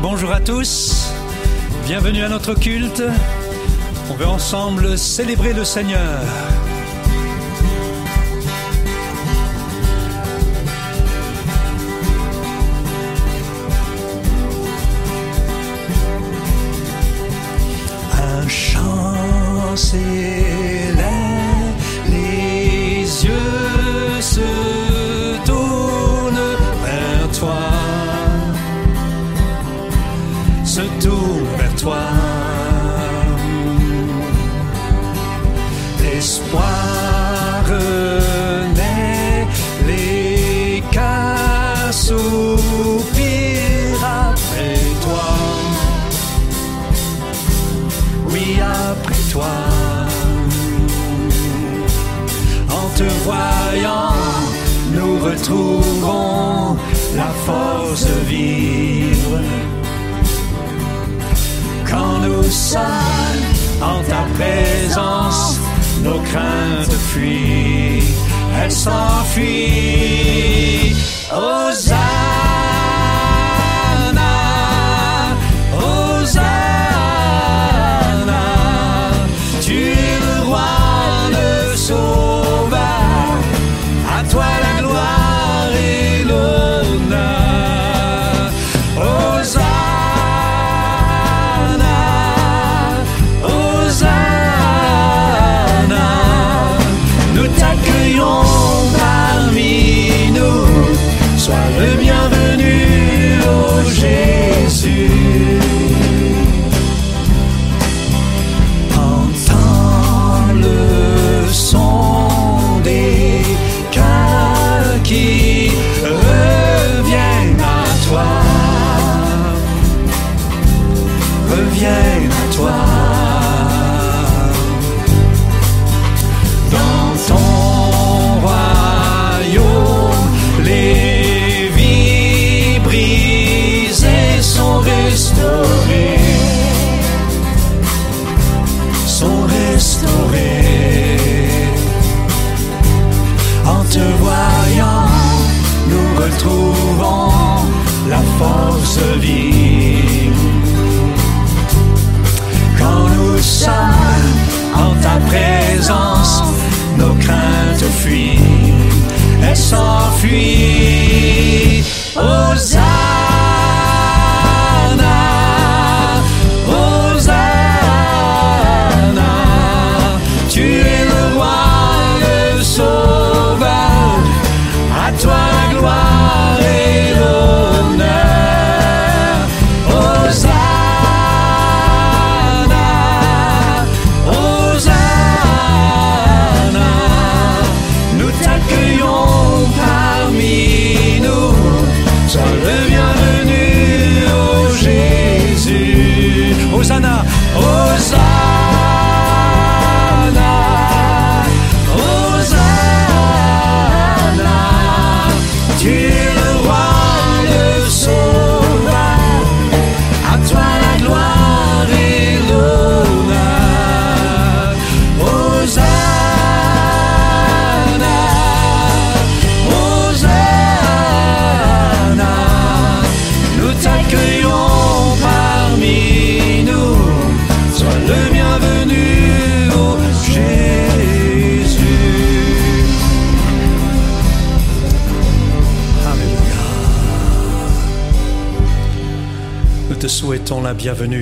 Bonjour à tous. Bienvenue à notre culte. On veut ensemble célébrer le Seigneur. Nous retrouvons la force de vivre. Quand nous sommes en ta présence, nos craintes fuient, elles s'enfuient. Hosanna,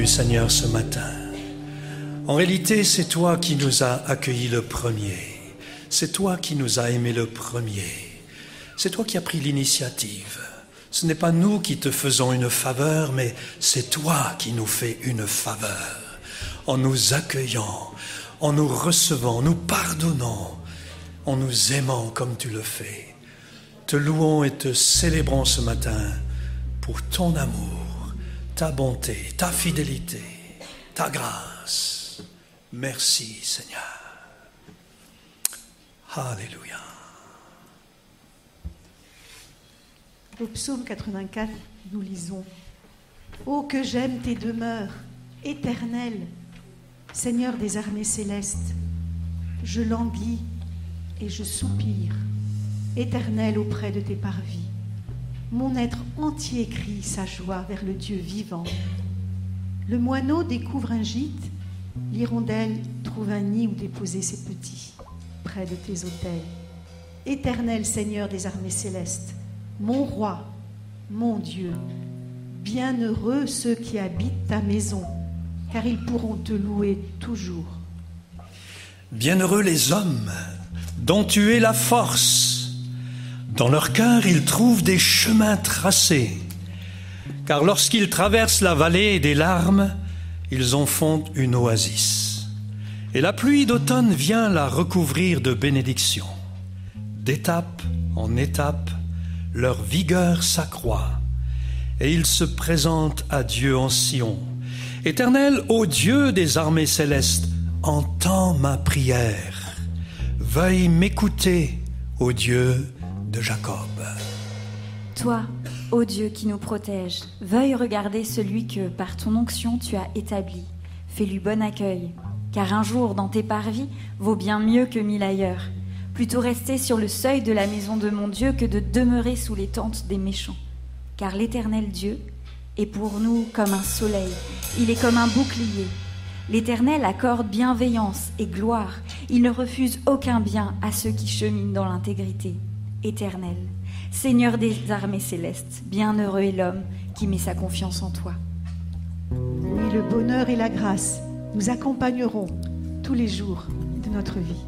Seigneur, ce matin. En réalité, c'est toi qui nous as accueillis le premier. C'est toi qui nous as aimés le premier. C'est toi qui as pris l'initiative. Ce n'est pas nous qui te faisons une faveur, mais c'est toi qui nous fais une faveur. En nous accueillant, en nous recevant, nous pardonnant, en nous aimant comme tu le fais. Te louons et te célébrons ce matin pour ton amour, ta bonté, ta fidélité, ta grâce. Merci Seigneur. Alléluia. Au psaume 84, nous lisons Oh, que j'aime tes demeures, éternelles, Seigneur des armées célestes. Je languis et je soupire, éternel auprès de tes parvis. Mon être entier crie sa joie vers le Dieu vivant. Le moineau découvre un gîte, l'hirondelle trouve un nid où déposer ses petits, près de tes autels. Éternel Seigneur des armées célestes, mon roi, mon Dieu, bienheureux ceux qui habitent ta maison, car ils pourront te louer toujours. Bienheureux les hommes dont tu es la force. Dans leur cœur, ils trouvent des chemins tracés, car lorsqu'ils traversent la vallée des larmes, ils en font une oasis. Et la pluie d'automne vient la recouvrir de bénédictions. D'étape en étape, leur vigueur s'accroît, et ils se présentent à Dieu en Sion. Éternel, ô Dieu des armées célestes, entends ma prière. Veuille m'écouter, ô Dieu Toi, ô Dieu qui nous protège, veuille regarder celui que, par ton onction, tu as établi. Fais-lui bon accueil, car un jour dans tes parvis vaut bien mieux que mille ailleurs. Plutôt rester sur le seuil de la maison de mon Dieu que de demeurer sous les tentes des méchants. Car l'Éternel Dieu est pour nous comme un soleil, il est comme un bouclier. L'Éternel accorde bienveillance et gloire, il ne refuse aucun bien à ceux qui cheminent dans l'intégrité. Éternel, Seigneur des armées célestes, bienheureux est l'homme qui met sa confiance en toi. Oui, le bonheur et la grâce nous accompagneront tous les jours de notre vie.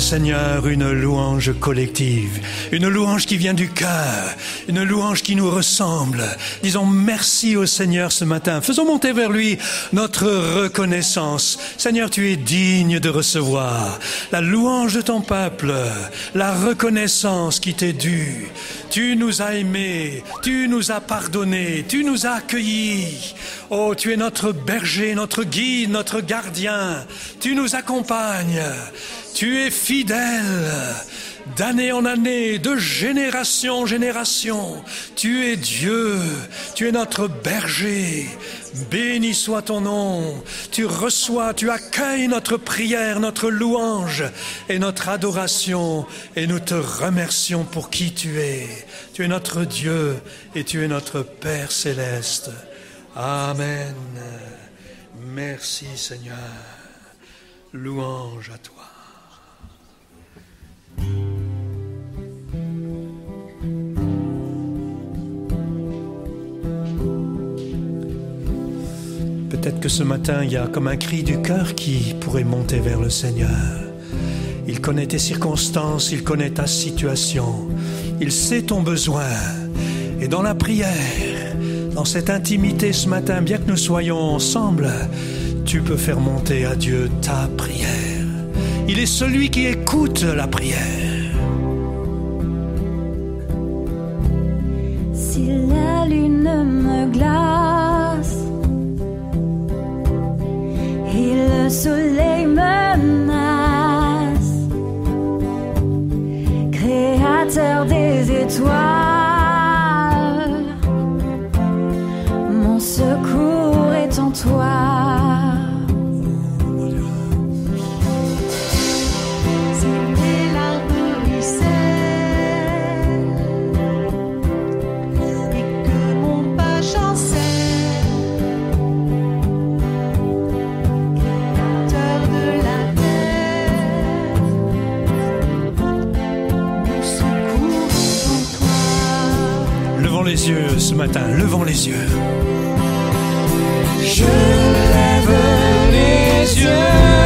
Seigneur une louange collective, une louange qui vient du cœur, une louange qui nous ressemble Disons merci au Seigneur ce matin. Faisons monter vers lui notre reconnaissance. Seigneur, tu es digne de recevoir la louange de ton peuple, la reconnaissance qui t'est due. Tu nous as aimés, tu nous as pardonnés, tu nous as accueillis. Oh, tu es notre berger, notre guide, notre gardien. Tu nous accompagnes. Tu es fidèle. D'année en année, de génération en génération, tu es Dieu, tu es notre berger. Béni soit ton nom. Tu reçois, tu accueilles notre prière, notre louange et notre adoration et nous te remercions pour qui tu es. Tu es notre Dieu et tu es notre Père céleste. Amen. Merci Seigneur. Louange à toi. Peut-être que ce matin, il y a comme un cri du cœur qui pourrait monter vers le Seigneur. Il connaît tes circonstances, il connaît ta situation, il sait ton besoin. Et dans la prière, dans cette intimité ce matin, bien que nous soyons ensemble, tu peux faire monter à Dieu ta prière. Il est celui qui écoute la prière. Si la lune me glace et le soleil menace, créateur des étoiles, mon secours est en toi. Les yeux ce matin, levons les yeux. Je lève les yeux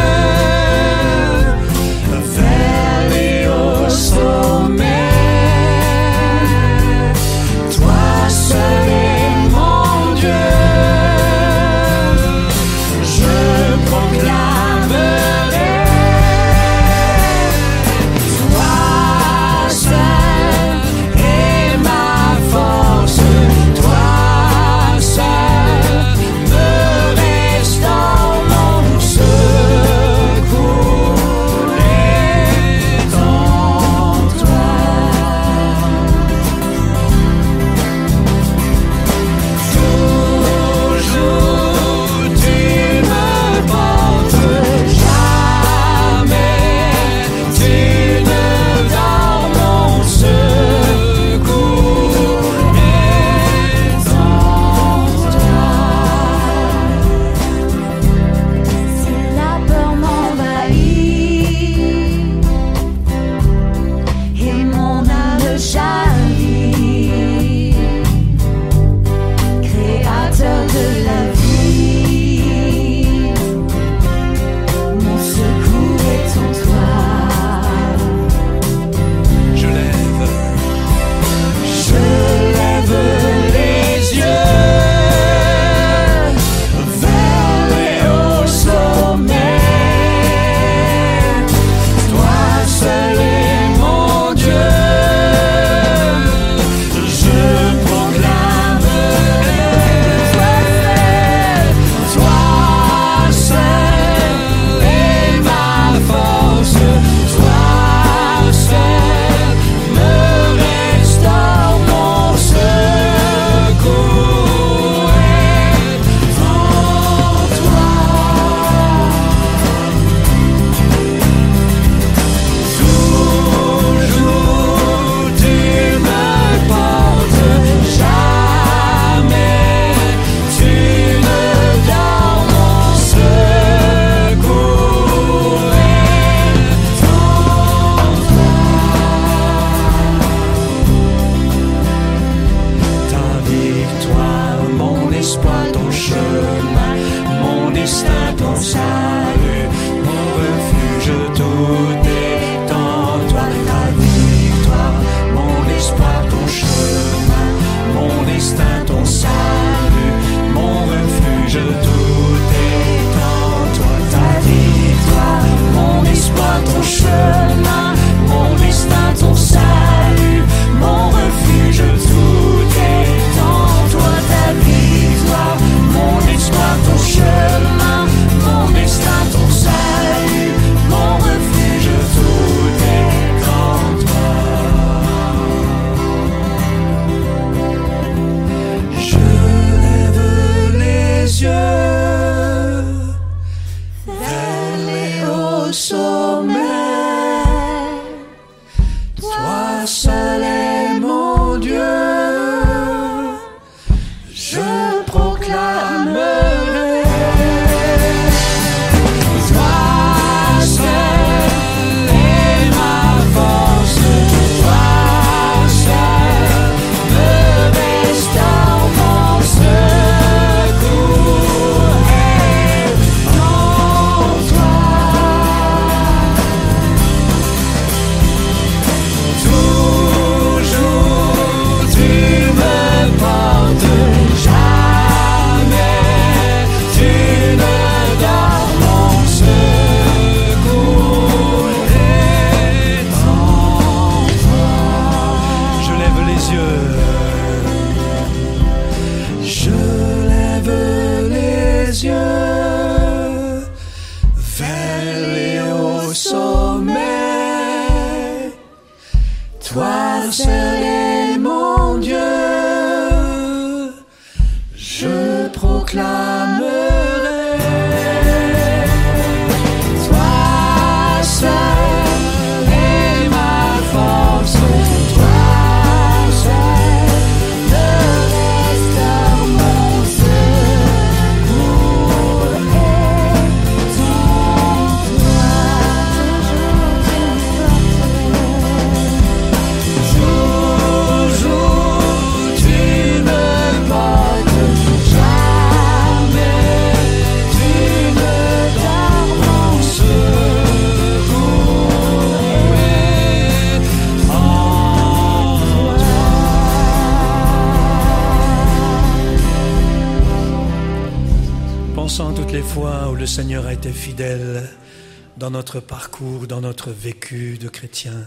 dans notre parcours, dans notre vécu de chrétien.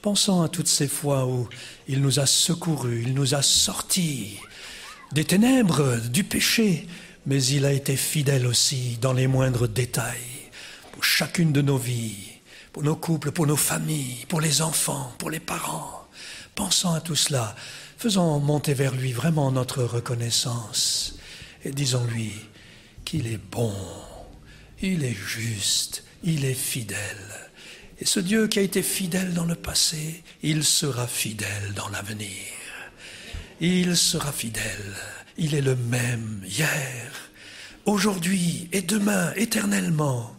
Pensons à toutes ces fois où il nous a secourus, il nous a sortis des ténèbres, du péché, mais il a été fidèle aussi dans les moindres détails, pour chacune de nos vies, pour nos couples, pour nos familles, pour les enfants, pour les parents. Pensons à tout cela. Faisons monter vers lui vraiment notre reconnaissance et disons-lui qu'il est bon, il est juste, il est fidèle. Et ce Dieu qui a été fidèle dans le passé, il sera fidèle dans l'avenir. Il sera fidèle. Il est le même hier, aujourd'hui et demain, éternellement.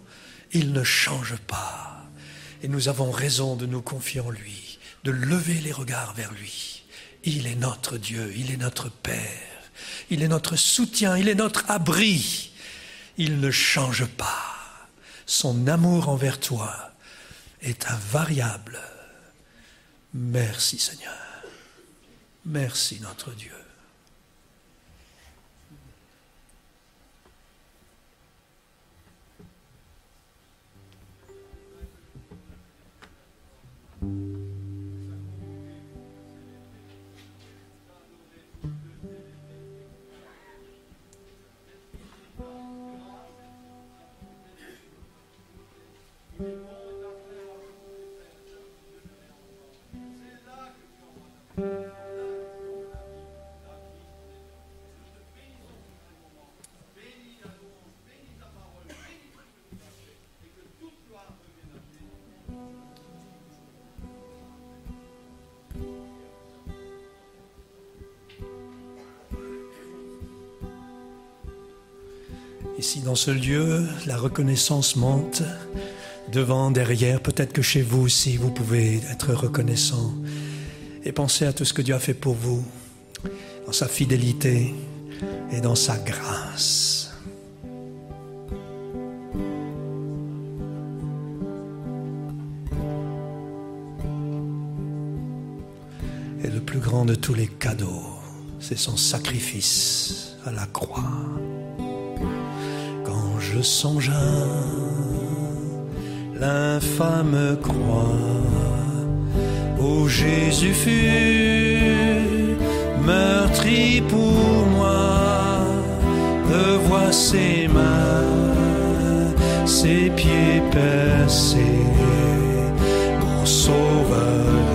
Il ne change pas. Et nous avons raison de nous confier en lui, de lever les regards vers lui. Il est notre Dieu, il est notre Père, il est notre soutien, il est notre abri. Il ne change pas. Son amour envers toi est invariable. Merci Seigneur. Merci notre Dieu. Ici, dans ce lieu, la reconnaissance monte devant, derrière. Peut-être que chez vous aussi, vous pouvez être reconnaissant et penser à tout ce que Dieu a fait pour vous, dans sa fidélité, et dans sa grâce. Et le plus grand de tous les cadeaux, c'est son sacrifice à la croix. Quand je songe à l'infâme croix. Où Jésus fut meurtri pour moi, revois ses mains, ses pieds percés, mon sauveur.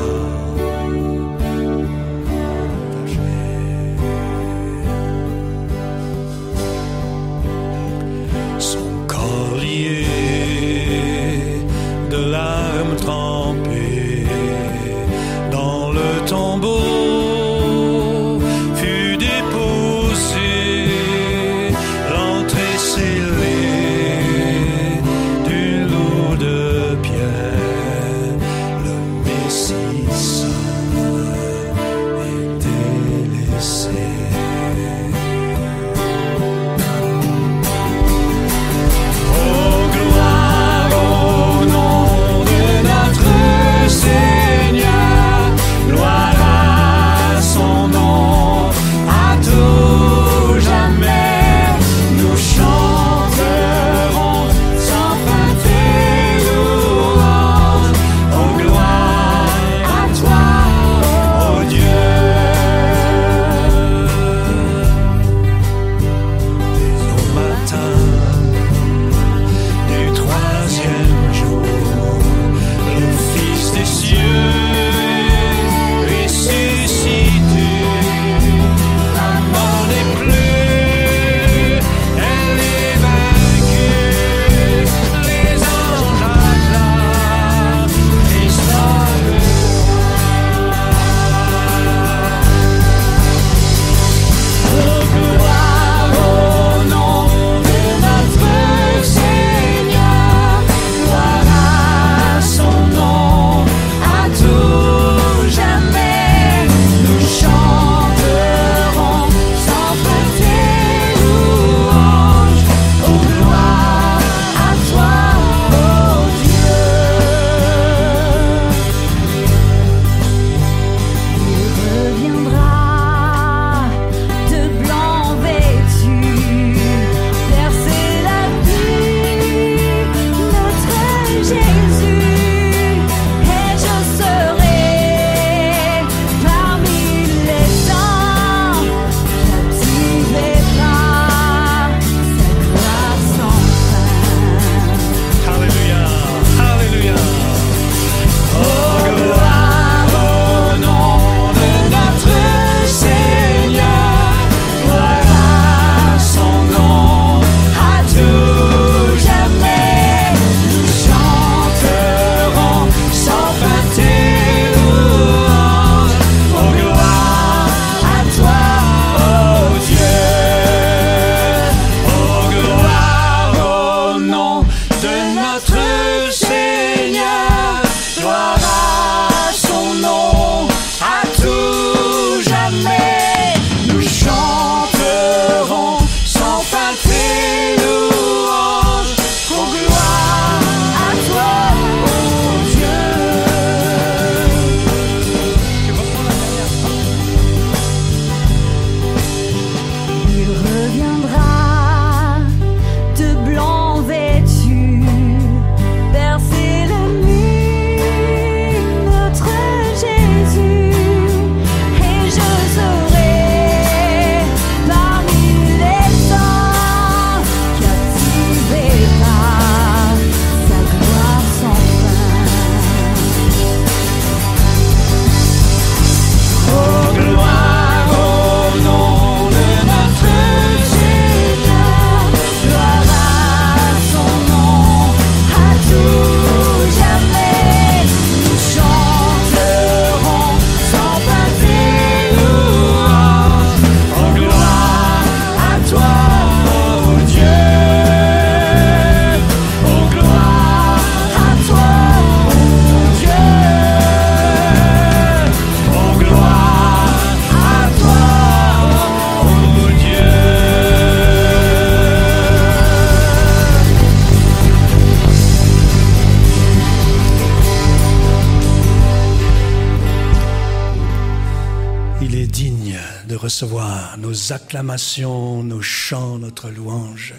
Acclamations, nos chants, notre louange.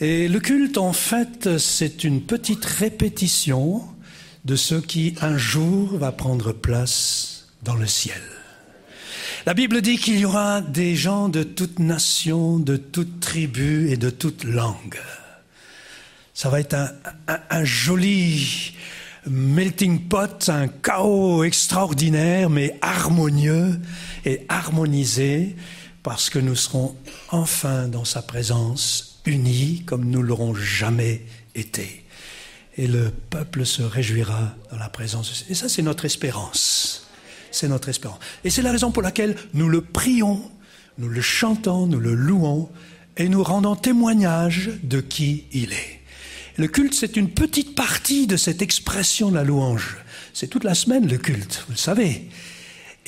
Et le culte, en fait, c'est une petite répétition de ce qui un jour va prendre place dans le ciel. La Bible dit qu'il y aura des gens de toute nation, de toute tribu et de toute langue. Ça va être un, joli melting pot, un chaos extraordinaire, mais harmonieux et harmonisé, parce que nous serons enfin dans sa présence, unis comme nous l'aurons jamais été. Et le peuple se réjouira dans la présence. Et ça, c'est notre espérance. C'est notre espérance. Et c'est la raison pour laquelle nous le prions, nous le chantons, nous le louons, et nous rendons témoignage de qui il est. Le culte, c'est une petite partie de cette expression de la louange. C'est toute la semaine le culte, vous le savez.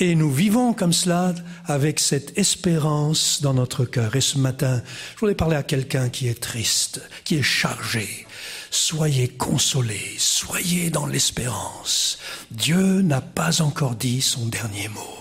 Et nous vivons comme cela avec cette espérance dans notre cœur. Et ce matin, je voulais parler à quelqu'un qui est triste, qui est chargé. Soyez consolés, soyez dans l'espérance. Dieu n'a pas encore dit son dernier mot.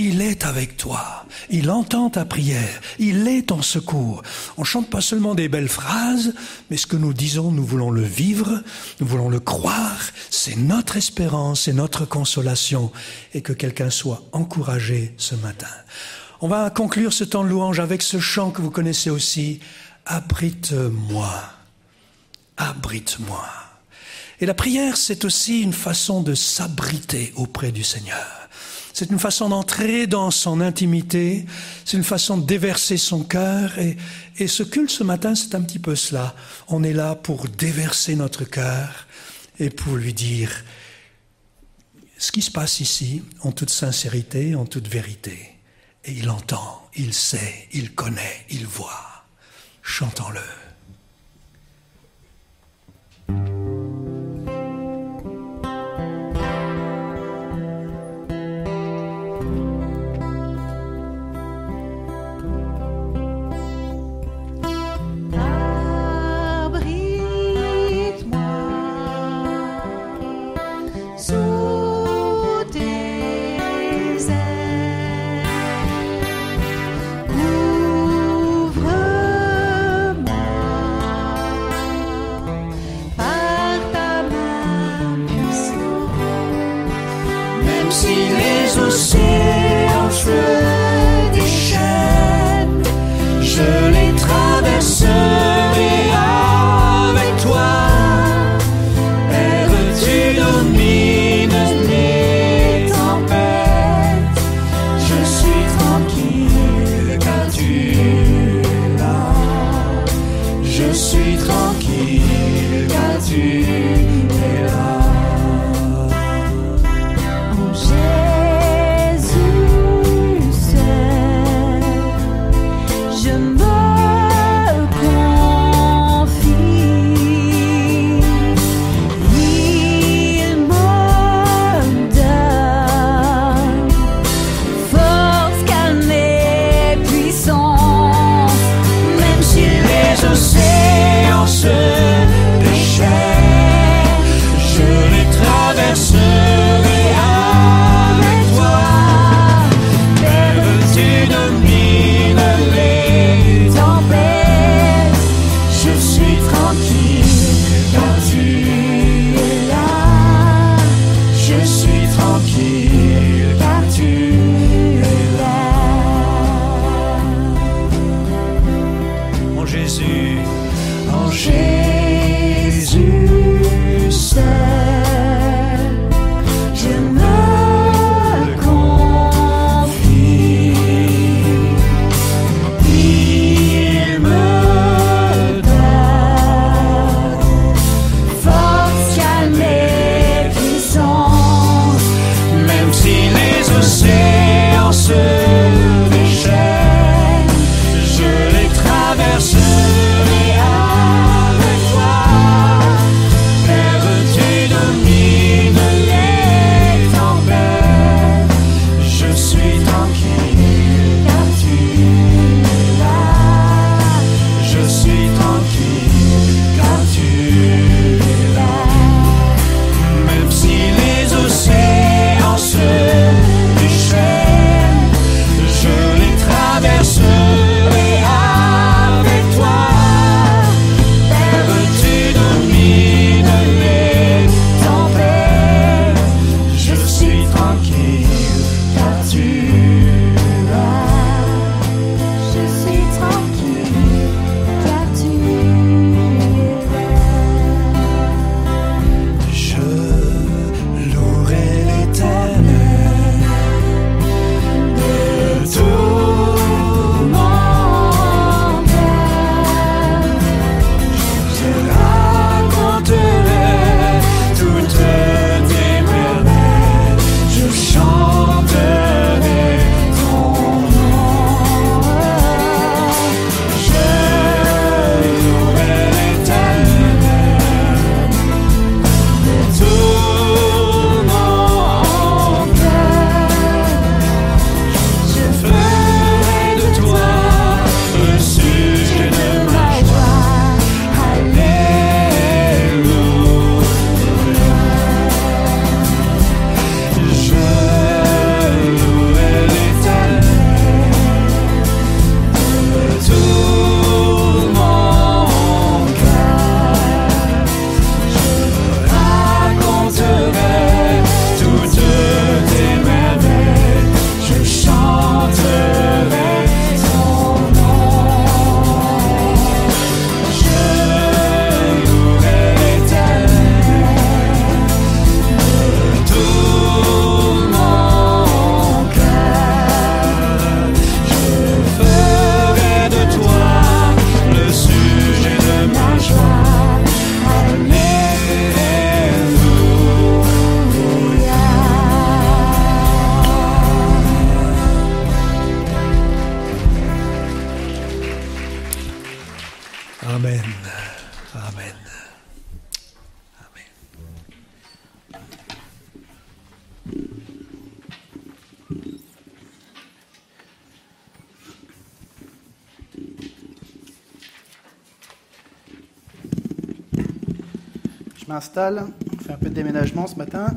Il est avec toi. Il entend ta prière. Il est ton secours. On chante pas seulement des belles phrases, mais ce que nous disons, nous voulons le vivre, nous voulons le croire. C'est notre espérance, c'est notre consolation. Et que quelqu'un soit encouragé ce matin. On va conclure ce temps de louange avec ce chant que vous connaissez aussi. Abrite-moi. Abrite-moi. Et la prière, c'est aussi une façon de s'abriter auprès du Seigneur. C'est une façon d'entrer dans son intimité, c'est une façon de déverser son cœur. Et, ce culte ce matin, c'est un petit peu cela. On est là pour déverser notre cœur et pour lui dire ce qui se passe ici en toute sincérité, en toute vérité. Et il entend, il sait, il connaît, il voit. Chantons-le. Je m'installe, on fait un peu de déménagement ce matin.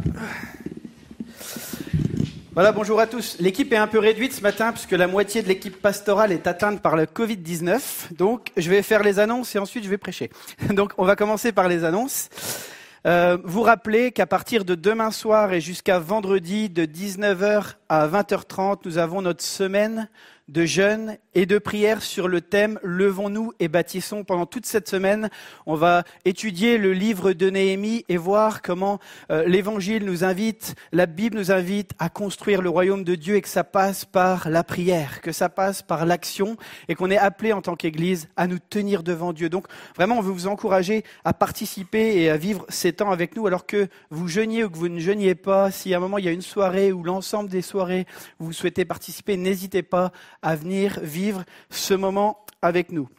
Voilà, bonjour à tous. L'équipe est un peu réduite ce matin puisque la moitié de l'équipe pastorale est atteinte par le Covid-19. Donc, je vais faire les annonces et ensuite je vais prêcher. Donc, on va commencer par les annonces. Euh, vous rappelez qu'à partir de demain soir et jusqu'à vendredi de 19h à 20h30, nous avons notre semaine de jeûne et de prière sur le thème Levons-nous et bâtissons. Pendant toute cette semaine, on va étudier le livre de Néhémie et voir comment euh, l'Évangile nous invite, la Bible nous invite à construire le royaume de Dieu et que ça passe par la prière, que ça passe par l'action et qu'on est appelé en tant qu'Église à nous tenir devant Dieu. Donc vraiment, on veut vous encourager à participer et à vivre ces temps avec nous alors que vous jeûniez ou que vous ne jeûniez pas. Si à un moment il y a une soirée ou l'ensemble des soirées vous souhaitez participer, n'hésitez pas à venir vivre ce moment avec nous.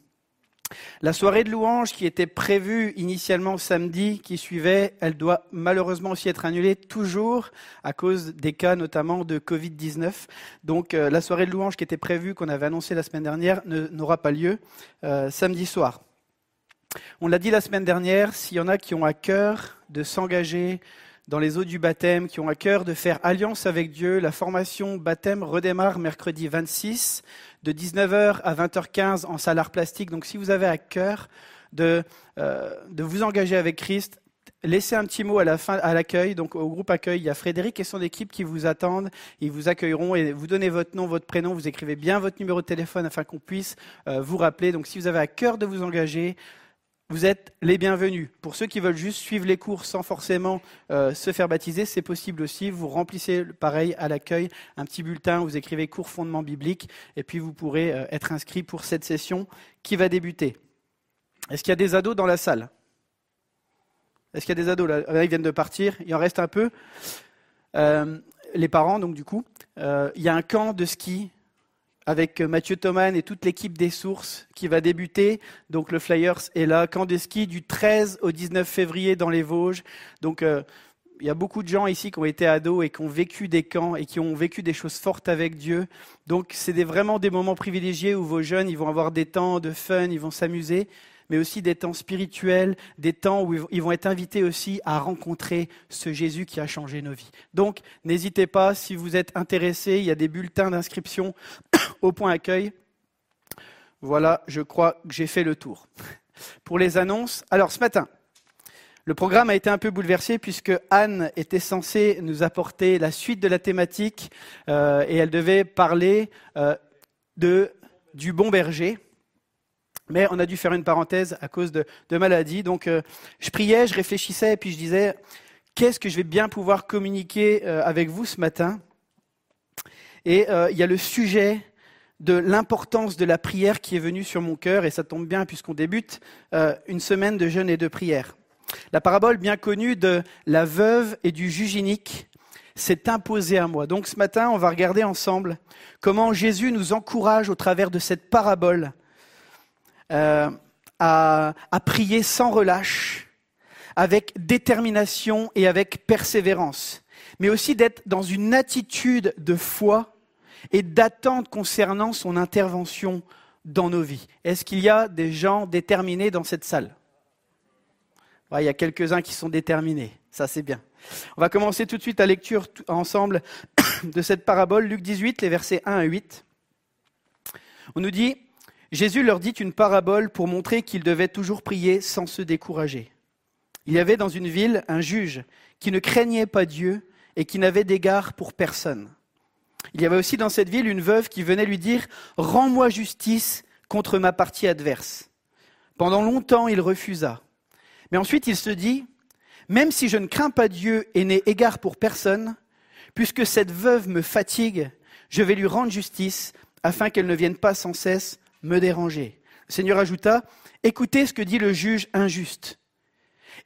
La soirée de louange qui était prévue initialement samedi, qui suivait, elle doit malheureusement aussi être annulée toujours à cause des cas notamment de Covid-19. Donc euh, la soirée de louange qui était prévue, qu'on avait annoncée la semaine dernière, n'aura pas lieu euh, samedi soir. On l'a dit la semaine dernière, s'il y en a qui ont à cœur de s'engager dans les eaux du baptême, qui ont à cœur de faire alliance avec Dieu, la formation baptême redémarre mercredi 26 de 19h à 20h15 en salle art plastique. Donc si vous avez à cœur de, euh, de vous engager avec Christ, laissez un petit mot à la fin, à l'accueil. Donc au groupe accueil, il y a Frédéric et son équipe qui vous attendent. Ils vous accueilleront et vous donnez votre nom, votre prénom, vous écrivez bien votre numéro de téléphone afin qu'on puisse euh, vous rappeler. Donc si vous avez à cœur de vous engager, vous êtes les bienvenus. Pour ceux qui veulent juste suivre les cours sans forcément euh, se faire baptiser, c'est possible aussi. Vous remplissez pareil à l'accueil un petit bulletin, vous écrivez cours fondement biblique et puis vous pourrez euh, être inscrit pour cette session qui va débuter. Est-ce qu'il y a des ados dans la salle? Est-ce qu'il y a des ados là? Là, Ils viennent de partir, il en reste un peu. Euh, les parents, donc du coup, il y a un camp de ski avec Mathieu Thoman et toute l'équipe des sources qui va débuter. Donc le Flyers est là, camp de ski du 13 au 19 février dans les Vosges. Donc euh, il y a beaucoup de gens ici qui ont été ados et qui ont vécu des camps et qui ont vécu des choses fortes avec Dieu. Donc c'est vraiment des moments privilégiés où vos jeunes ils vont avoir des temps de fun, ils vont s'amuser, mais aussi des temps spirituels, des temps où ils vont- être invités aussi à rencontrer ce Jésus qui a changé nos vies. Donc n'hésitez pas, si vous êtes intéressés, il y a des bulletins d'inscription au point accueil. Voilà, je crois que j'ai fait le tour. Pour les annonces, alors ce matin, le programme a été un peu bouleversé puisque Anne était censée nous apporter la suite de la thématique euh, et elle devait parler euh, de, du bon berger. Mais on a dû faire une parenthèse à cause de, maladie. Donc euh, je priais, je réfléchissais et puis je disais, qu'est-ce que je vais bien pouvoir communiquer euh, avec vous ce matin? Et euh, il y a le sujet de l'importance de la prière qui est venu sur mon cœur, et ça tombe bien puisqu'on débute une semaine de jeûne et de prière. La parabole bien connue de la veuve et du juge inique s'est imposée à moi. Donc ce matin, on va regarder ensemble comment Jésus nous encourage au travers de cette parabole euh, à, prier sans relâche, avec détermination et avec persévérance, mais aussi d'être dans une attitude de foi et d'attente concernant son intervention dans nos vies. Est-ce qu'il y a des gens déterminés dans cette salle? Il y a quelques-uns qui sont déterminés, ça c'est bien. On va commencer tout de suite la lecture ensemble de cette parabole, Luc 18, les versets 1 à 8. On nous dit, Jésus leur dit une parabole pour montrer qu'ils devaient toujours prier sans se décourager. Il y avait dans une ville un juge qui ne craignait pas Dieu et qui n'avait d'égard pour personne. Il y avait aussi dans cette ville une veuve qui venait lui dire Rends-moi justice contre ma partie adverse. Pendant longtemps, il refusa. Mais ensuite, il se dit Même si je ne crains pas Dieu et n'ai égard pour personne, puisque cette veuve me fatigue, je vais lui rendre justice afin qu'elle ne vienne pas sans cesse me déranger. Le Seigneur ajouta Écoutez ce que dit le juge injuste.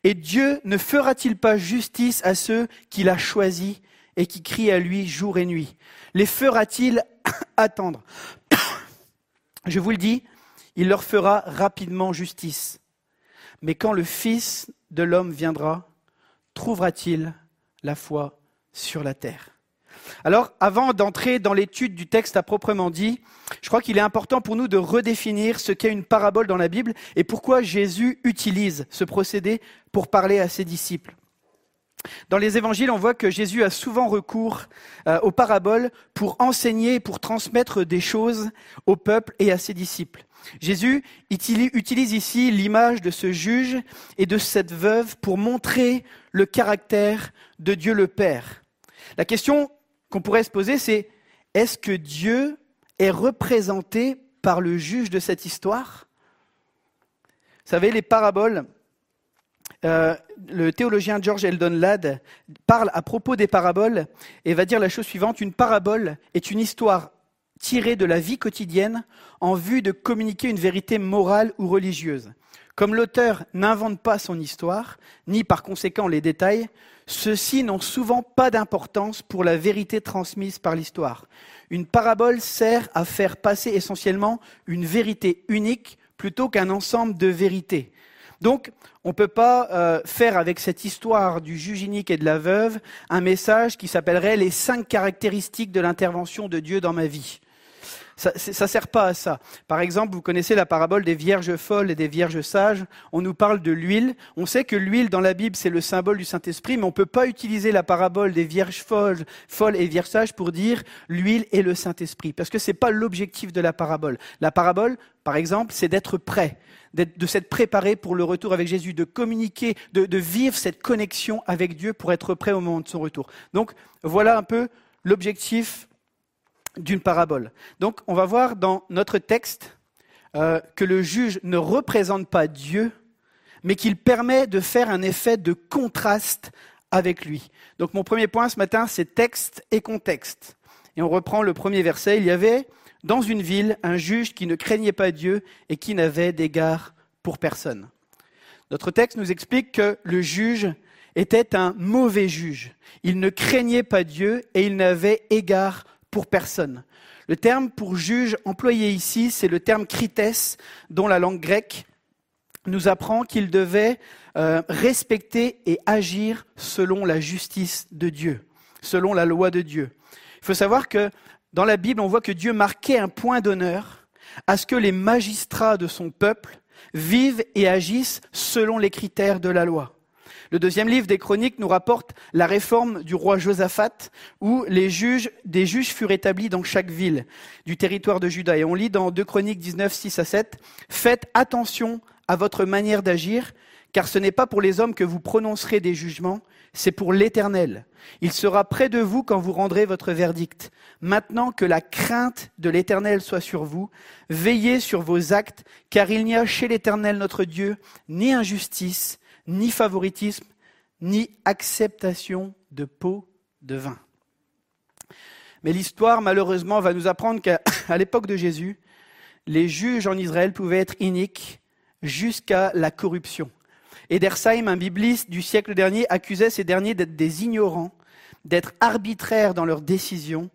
Et Dieu ne fera-t-il pas justice à ceux qu'il a choisis et qui crient à lui jour et nuit? Les fera-t-il attendre? Je vous le dis, il leur fera rapidement justice. Mais quand le Fils de l'homme viendra, trouvera-t-il la foi sur la terre? Alors, avant d'entrer dans l'étude du texte à proprement dit, je crois qu'il est important pour nous de redéfinir ce qu'est une parabole dans la Bible et pourquoi Jésus utilise ce procédé pour parler à ses disciples. Dans les évangiles, on voit que Jésus a souvent recours euh, aux paraboles pour enseigner pour transmettre des choses au peuple et à ses disciples. Jésus utilise ici l'image de ce juge et de cette veuve pour montrer le caractère de Dieu le Père. La question qu'on pourrait se poser, c'est est-ce que Dieu est représenté par le juge de cette histoire? Vous savez, les paraboles, euh, le théologien George Eldon Ladd parle à propos des paraboles et va dire la chose suivante, une parabole est une histoire tirée de la vie quotidienne en vue de communiquer une vérité morale ou religieuse. Comme l'auteur n'invente pas son histoire, ni par conséquent les détails, ceux-ci n'ont souvent pas d'importance pour la vérité transmise par l'histoire. Une parabole sert à faire passer essentiellement une vérité unique plutôt qu'un ensemble de vérités. Donc, on ne peut pas euh, faire avec cette histoire du juge unique et de la veuve un message qui s'appellerait les cinq caractéristiques de l'intervention de Dieu dans ma vie. Ça ne sert pas à ça. Par exemple, vous connaissez la parabole des vierges folles et des vierges sages. On nous parle de l'huile. On sait que l'huile dans la Bible, c'est le symbole du Saint-Esprit, mais on ne peut pas utiliser la parabole des vierges folles, folles et vierges sages pour dire l'huile et le Saint-Esprit, parce que ce n'est pas l'objectif de la parabole. La parabole, par exemple, c'est d'être prêt, de s'être préparé pour le retour avec Jésus, de communiquer, de, de vivre cette connexion avec Dieu pour être prêt au moment de son retour. Donc voilà un peu l'objectif d'une parabole. Donc on va voir dans notre texte euh, que le juge ne représente pas Dieu, mais qu'il permet de faire un effet de contraste avec lui. Donc mon premier point ce matin, c'est texte et contexte. Et on reprend le premier verset. Il y avait dans une ville un juge qui ne craignait pas Dieu et qui n'avait d'égard pour personne. Notre texte nous explique que le juge était un mauvais juge. Il ne craignait pas Dieu et il n'avait égard pour personne. Le terme pour juge employé ici, c'est le terme krites, dont la langue grecque nous apprend qu'il devait euh, respecter et agir selon la justice de Dieu, selon la loi de Dieu. Il faut savoir que dans la Bible, on voit que Dieu marquait un point d'honneur à ce que les magistrats de son peuple vivent et agissent selon les critères de la loi. Le deuxième livre des Chroniques nous rapporte la réforme du roi Josaphat, où les juges, des juges furent établis dans chaque ville du territoire de Juda. Et on lit dans 2 Chroniques 19, 6 à 7, Faites attention à votre manière d'agir, car ce n'est pas pour les hommes que vous prononcerez des jugements, c'est pour l'Éternel. Il sera près de vous quand vous rendrez votre verdict. Maintenant que la crainte de l'Éternel soit sur vous, veillez sur vos actes, car il n'y a chez l'Éternel notre Dieu ni injustice, ni favoritisme, ni acceptation de peau de vin. Mais l'histoire, malheureusement, va nous apprendre qu'à l'époque de Jésus, les juges en Israël pouvaient être iniques jusqu'à la corruption. Edersheim, un bibliste du siècle dernier, accusait ces derniers d'être des ignorants, d'être arbitraires dans leurs décisions,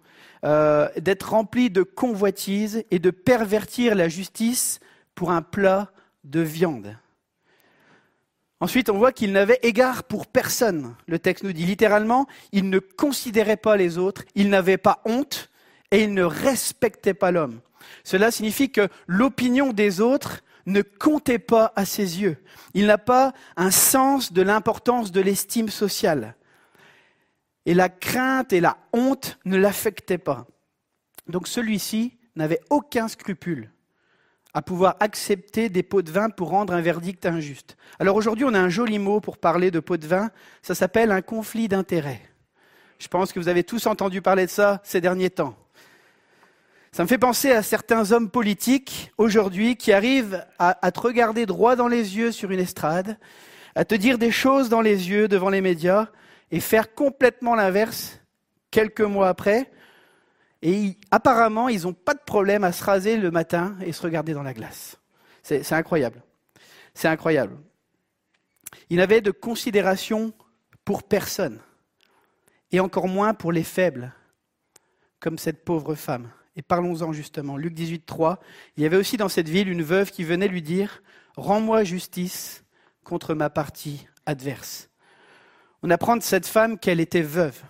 euh, d'être remplis de convoitises et de pervertir la justice pour un plat de viande. Ensuite, on voit qu'il n'avait égard pour personne. Le texte nous dit littéralement, il ne considérait pas les autres, il n'avait pas honte et il ne respectait pas l'homme. Cela signifie que l'opinion des autres ne comptait pas à ses yeux. Il n'a pas un sens de l'importance de l'estime sociale. Et la crainte et la honte ne l'affectaient pas. Donc celui-ci n'avait aucun scrupule à pouvoir accepter des pots de vin pour rendre un verdict injuste. Alors aujourd'hui, on a un joli mot pour parler de pots de vin, ça s'appelle un conflit d'intérêts. Je pense que vous avez tous entendu parler de ça ces derniers temps. Ça me fait penser à certains hommes politiques aujourd'hui qui arrivent à, à, te regarder droit dans les yeux sur une estrade, à te dire des choses dans les yeux devant les médias et faire complètement l'inverse quelques mois après et apparemment, ils n'ont pas de problème à se raser le matin et se regarder dans la glace. C'est incroyable. C'est incroyable. Ils n'avaient de considération pour personne, et encore moins pour les faibles, comme cette pauvre femme. Et parlons-en justement. Luc 18, 3. Il y avait aussi dans cette ville une veuve qui venait lui dire Rends-moi justice contre ma partie adverse. On apprend de cette femme qu'elle était veuve.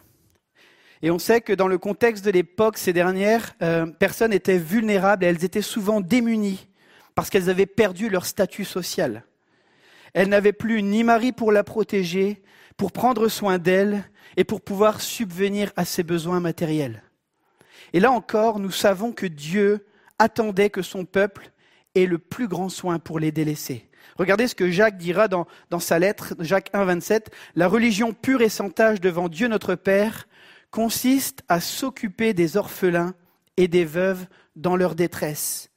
Et on sait que dans le contexte de l'époque, ces dernières euh, personnes étaient vulnérables et elles étaient souvent démunies parce qu'elles avaient perdu leur statut social. Elles n'avaient plus ni mari pour la protéger, pour prendre soin d'elle et pour pouvoir subvenir à ses besoins matériels. Et là encore, nous savons que Dieu attendait que son peuple ait le plus grand soin pour les délaissés. Regardez ce que Jacques dira dans, dans sa lettre, Jacques 1, 27. La religion pure et sans tâche devant Dieu notre Père consiste à s'occuper des orphelins et des veuves dans leur détresse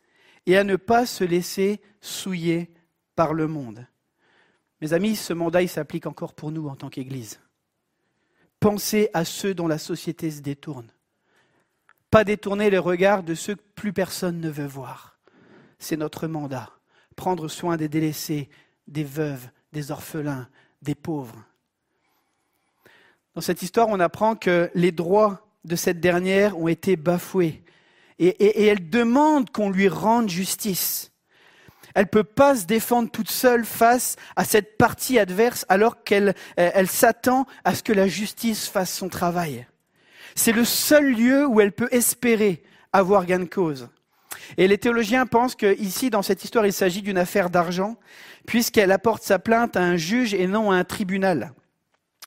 et à ne pas se laisser souiller par le monde. Mes amis, ce mandat, s'applique encore pour nous en tant qu'Église. Pensez à ceux dont la société se détourne. Pas détourner les regards de ceux que plus personne ne veut voir. C'est notre mandat. Prendre soin des délaissés, des veuves, des orphelins, des pauvres. Dans cette histoire, on apprend que les droits de cette dernière ont été bafoués. Et, elle demande qu'on lui rende justice. Elle ne peut pas se défendre toute seule face à cette partie adverse alors qu'elle elle, s'attend à ce que la justice fasse son travail. C'est le seul lieu où elle peut espérer avoir gain de cause. Et les théologiens pensent qu'ici, dans cette histoire, il s'agit d'une affaire d'argent, puisqu'elle apporte sa plainte à un juge et non à un tribunal.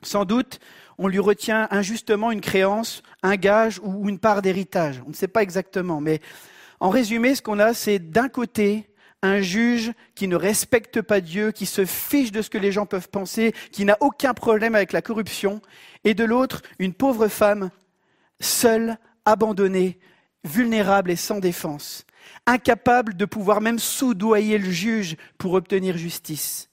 Sans doute, on lui retient injustement une créance, un gage ou une part d'héritage. On ne sait pas exactement, mais en résumé, ce qu'on a, c'est d'un côté un juge qui ne respecte pas Dieu, qui se fiche de ce que les gens peuvent penser, qui n'a aucun problème avec la corruption, et de l'autre, une pauvre femme, seule, abandonnée, vulnérable et sans défense, incapable de pouvoir même soudoyer le juge pour obtenir justice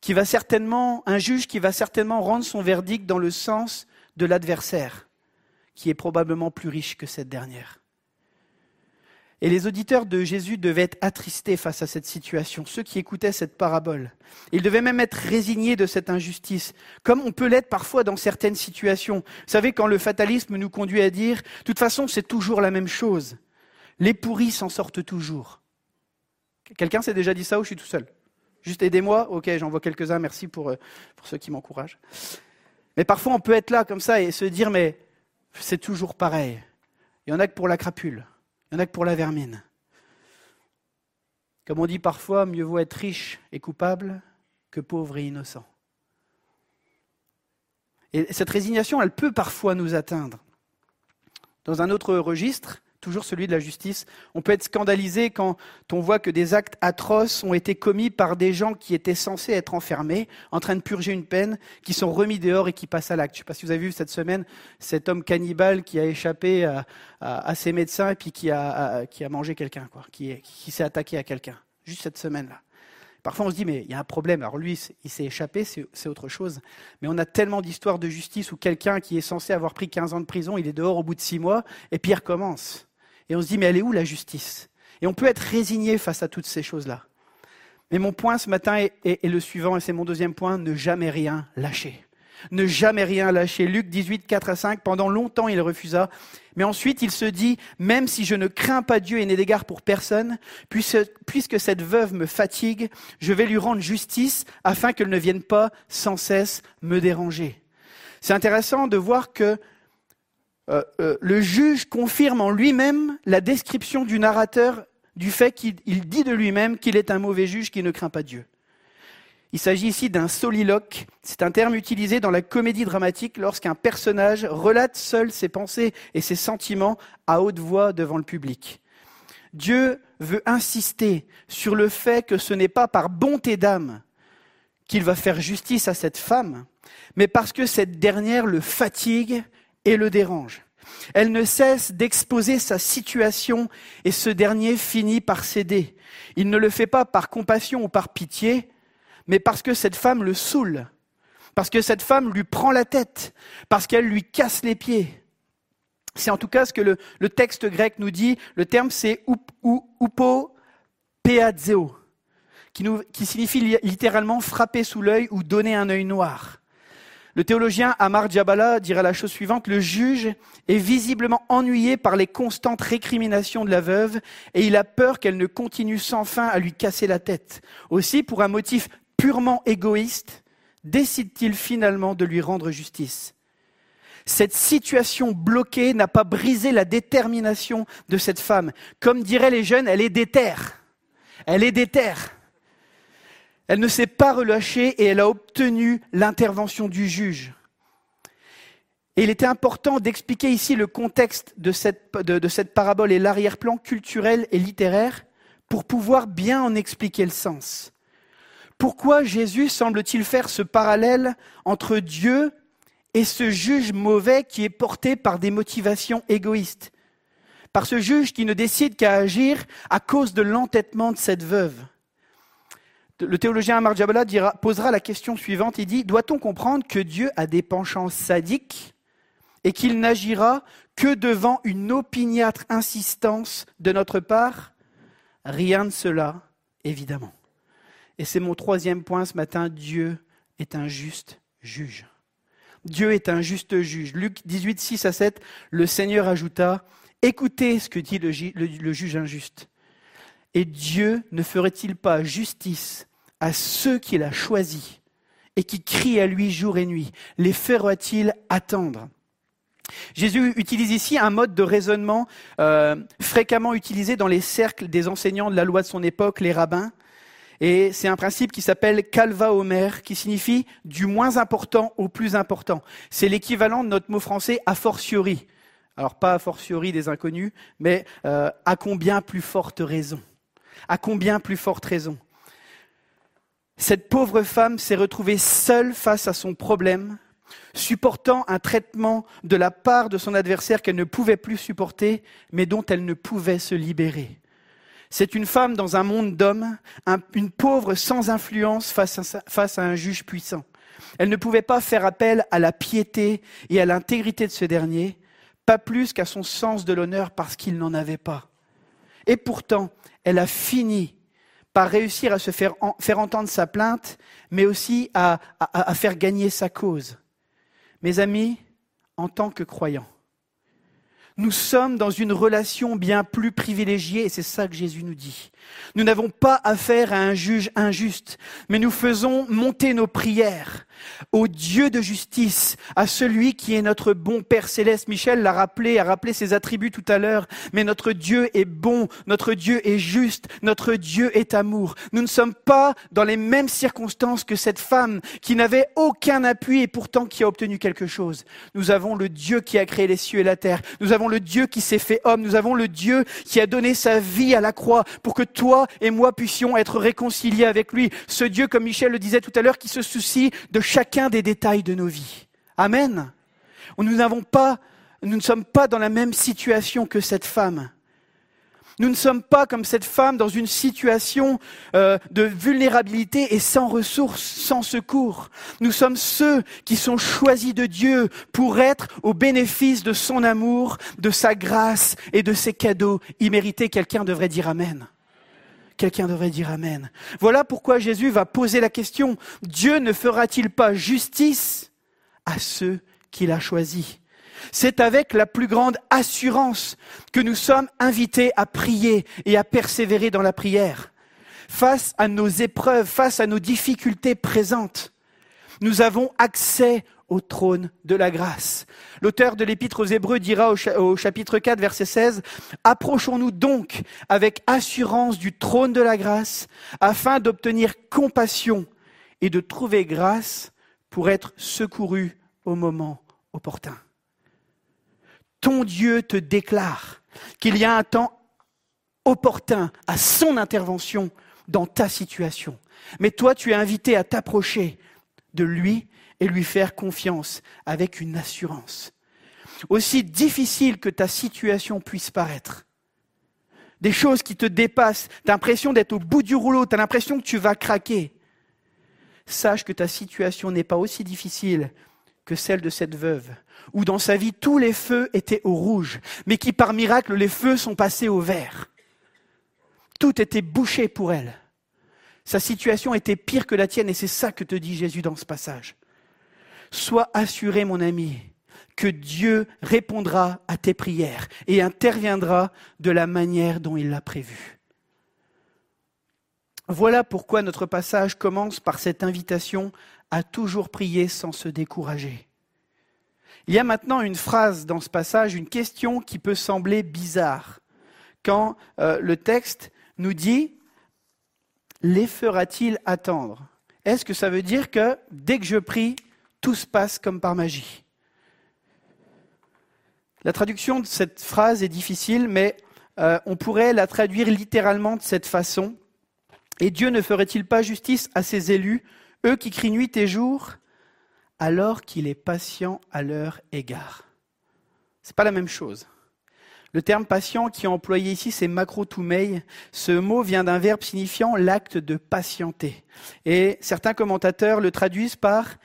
qui va certainement, un juge qui va certainement rendre son verdict dans le sens de l'adversaire, qui est probablement plus riche que cette dernière. Et les auditeurs de Jésus devaient être attristés face à cette situation, ceux qui écoutaient cette parabole. Ils devaient même être résignés de cette injustice, comme on peut l'être parfois dans certaines situations. Vous savez, quand le fatalisme nous conduit à dire, de toute façon, c'est toujours la même chose. Les pourris s'en sortent toujours. Quelqu'un s'est déjà dit ça ou je suis tout seul? Juste aidez-moi Ok, j'en vois quelques-uns, merci pour, euh, pour ceux qui m'encouragent. Mais parfois, on peut être là comme ça et se dire, mais c'est toujours pareil. Il y en a que pour la crapule, il y en a que pour la vermine. Comme on dit parfois, mieux vaut être riche et coupable que pauvre et innocent. Et cette résignation, elle peut parfois nous atteindre. Dans un autre registre, toujours celui de la justice. On peut être scandalisé quand on voit que des actes atroces ont été commis par des gens qui étaient censés être enfermés, en train de purger une peine, qui sont remis dehors et qui passent à l'acte. Je ne sais pas si vous avez vu cette semaine cet homme cannibale qui a échappé à, ses médecins et puis qui a, qui a mangé quelqu'un, quoi, qui, qui s'est attaqué à quelqu'un, juste cette semaine-là. Parfois, on se dit, mais il y a un problème. Alors lui, il s'est échappé, c'est autre chose. Mais on a tellement d'histoires de justice où quelqu'un qui est censé avoir pris 15 ans de prison, il est dehors au bout de 6 mois, et puis il recommence. Et on se dit, mais elle est où la justice? Et on peut être résigné face à toutes ces choses-là. Mais mon point ce matin est, le suivant, et c'est mon deuxième point, ne jamais rien lâcher. Ne jamais rien lâcher. Luc 18, 4 à 5, pendant longtemps il refusa, mais ensuite il se dit, même si je ne crains pas Dieu et n'ai d'égard pour personne, puisque cette veuve me fatigue, je vais lui rendre justice afin qu'elle ne vienne pas sans cesse me déranger. C'est intéressant de voir que euh, euh, le juge confirme en lui-même la description du narrateur du fait qu'il dit de lui-même qu'il est un mauvais juge qui ne craint pas Dieu. Il s'agit ici d'un soliloque. C'est un terme utilisé dans la comédie dramatique lorsqu'un personnage relate seul ses pensées et ses sentiments à haute voix devant le public. Dieu veut insister sur le fait que ce n'est pas par bonté d'âme qu'il va faire justice à cette femme, mais parce que cette dernière le fatigue et le dérange. Elle ne cesse d'exposer sa situation et ce dernier finit par céder. Il ne le fait pas par compassion ou par pitié, mais parce que cette femme le saoule, parce que cette femme lui prend la tête, parce qu'elle lui casse les pieds. C'est en tout cas ce que le, texte grec nous dit. Le terme c'est upo peazeo, qui, qui signifie littéralement frapper sous l'œil ou donner un œil noir. Le théologien Amar Djabala dira la chose suivante, le juge est visiblement ennuyé par les constantes récriminations de la veuve et il a peur qu'elle ne continue sans fin à lui casser la tête. Aussi, pour un motif purement égoïste, décide-t-il finalement de lui rendre justice. Cette situation bloquée n'a pas brisé la détermination de cette femme. Comme diraient les jeunes, elle est déterre. Elle est déterre. Elle ne s'est pas relâchée et elle a obtenu l'intervention du juge. Et il était important d'expliquer ici le contexte de cette, de, cette parabole et l'arrière-plan culturel et littéraire pour pouvoir bien en expliquer le sens. Pourquoi Jésus semble-t-il faire ce parallèle entre Dieu et ce juge mauvais qui est porté par des motivations égoïstes? Par ce juge qui ne décide qu'à agir à cause de l'entêtement de cette veuve le théologien Amar Jabala dira, posera la question suivante. Il dit, doit-on comprendre que Dieu a des penchants sadiques et qu'il n'agira que devant une opiniâtre insistance de notre part? Rien de cela, évidemment. Et c'est mon troisième point ce matin, Dieu est un juste juge. Dieu est un juste juge. Luc 18, 6 à 7, le Seigneur ajouta, écoutez ce que dit le juge injuste. Et Dieu ne ferait-il pas justice à ceux qu'il a choisis et qui crient à lui jour et nuit Les fera-t-il attendre? Jésus utilise ici un mode de raisonnement euh, fréquemment utilisé dans les cercles des enseignants de la loi de son époque, les rabbins. Et c'est un principe qui s'appelle calva omer, qui signifie du moins important au plus important. C'est l'équivalent de notre mot français a fortiori. Alors pas a fortiori des inconnus, mais euh, à combien plus forte raison? À combien plus forte raison? Cette pauvre femme s'est retrouvée seule face à son problème, supportant un traitement de la part de son adversaire qu'elle ne pouvait plus supporter, mais dont elle ne pouvait se libérer. C'est une femme dans un monde d'hommes, une pauvre sans influence face à, un juge puissant. Elle ne pouvait pas faire appel à la piété et à l'intégrité de ce dernier, pas plus qu'à son sens de l'honneur parce qu'il n'en avait pas. Et pourtant, elle a fini par réussir à se faire, faire entendre sa plainte, mais aussi à, à faire gagner sa cause. Mes amis, en tant que croyants, nous sommes dans une relation bien plus privilégiée et c'est ça que Jésus nous dit. Nous n'avons pas affaire à un juge injuste, mais nous faisons monter nos prières au Dieu de justice, à celui qui est notre bon Père céleste. Michel l'a rappelé, a rappelé ses attributs tout à l'heure, mais notre Dieu est bon, notre Dieu est juste, notre Dieu est amour. Nous ne sommes pas dans les mêmes circonstances que cette femme qui n'avait aucun appui et pourtant qui a obtenu quelque chose. Nous avons le Dieu qui a créé les cieux et la terre. Nous avons le Dieu qui s'est fait homme. Nous avons le Dieu qui a donné sa vie à la croix pour que toi et moi puissions être réconciliés avec lui. Ce Dieu, comme Michel le disait tout à l'heure, qui se soucie de chacun des détails de nos vies. Amen. Nous ne sommes pas dans la même situation que cette femme. Nous ne sommes pas comme cette femme dans une situation euh, de vulnérabilité et sans ressources, sans secours. Nous sommes ceux qui sont choisis de Dieu pour être au bénéfice de son amour, de sa grâce et de ses cadeaux immérités. Quelqu'un devrait dire Amen. Quelqu'un devrait dire Amen. Voilà pourquoi Jésus va poser la question, Dieu ne fera-t-il pas justice à ceux qu'il a choisis? C'est avec la plus grande assurance que nous sommes invités à prier et à persévérer dans la prière. Face à nos épreuves, face à nos difficultés présentes, nous avons accès au trône de la grâce. L'auteur de l'épître aux Hébreux dira au, chapitre 4, verset 16, Approchons-nous donc avec assurance du trône de la grâce, afin d'obtenir compassion et de trouver grâce pour être secouru au moment opportun. Ton Dieu te déclare qu'il y a un temps opportun à son intervention dans ta situation. Mais toi, tu es invité à t'approcher de lui et lui faire confiance avec une assurance. Aussi difficile que ta situation puisse paraître, des choses qui te dépassent, tu as l'impression d'être au bout du rouleau, tu l'impression que tu vas craquer, sache que ta situation n'est pas aussi difficile que celle de cette veuve, où dans sa vie tous les feux étaient au rouge, mais qui par miracle les feux sont passés au vert. Tout était bouché pour elle. Sa situation était pire que la tienne et c'est ça que te dit Jésus dans ce passage. Sois assuré, mon ami, que Dieu répondra à tes prières et interviendra de la manière dont il l'a prévu. Voilà pourquoi notre passage commence par cette invitation à toujours prier sans se décourager. Il y a maintenant une phrase dans ce passage, une question qui peut sembler bizarre, quand euh, le texte nous dit Les fera-t-il attendre? Est-ce que ça veut dire que dès que je prie, tout se passe comme par magie La traduction de cette phrase est difficile, mais euh, on pourrait la traduire littéralement de cette façon. Et Dieu ne ferait-il pas justice à ses élus, eux qui crient nuit et jour, alors qu'il est patient à leur égard? Ce n'est pas la même chose. Le terme patient qui est employé ici, c'est macrotoumei. Ce mot vient d'un verbe signifiant l'acte de patienter. Et certains commentateurs le traduisent par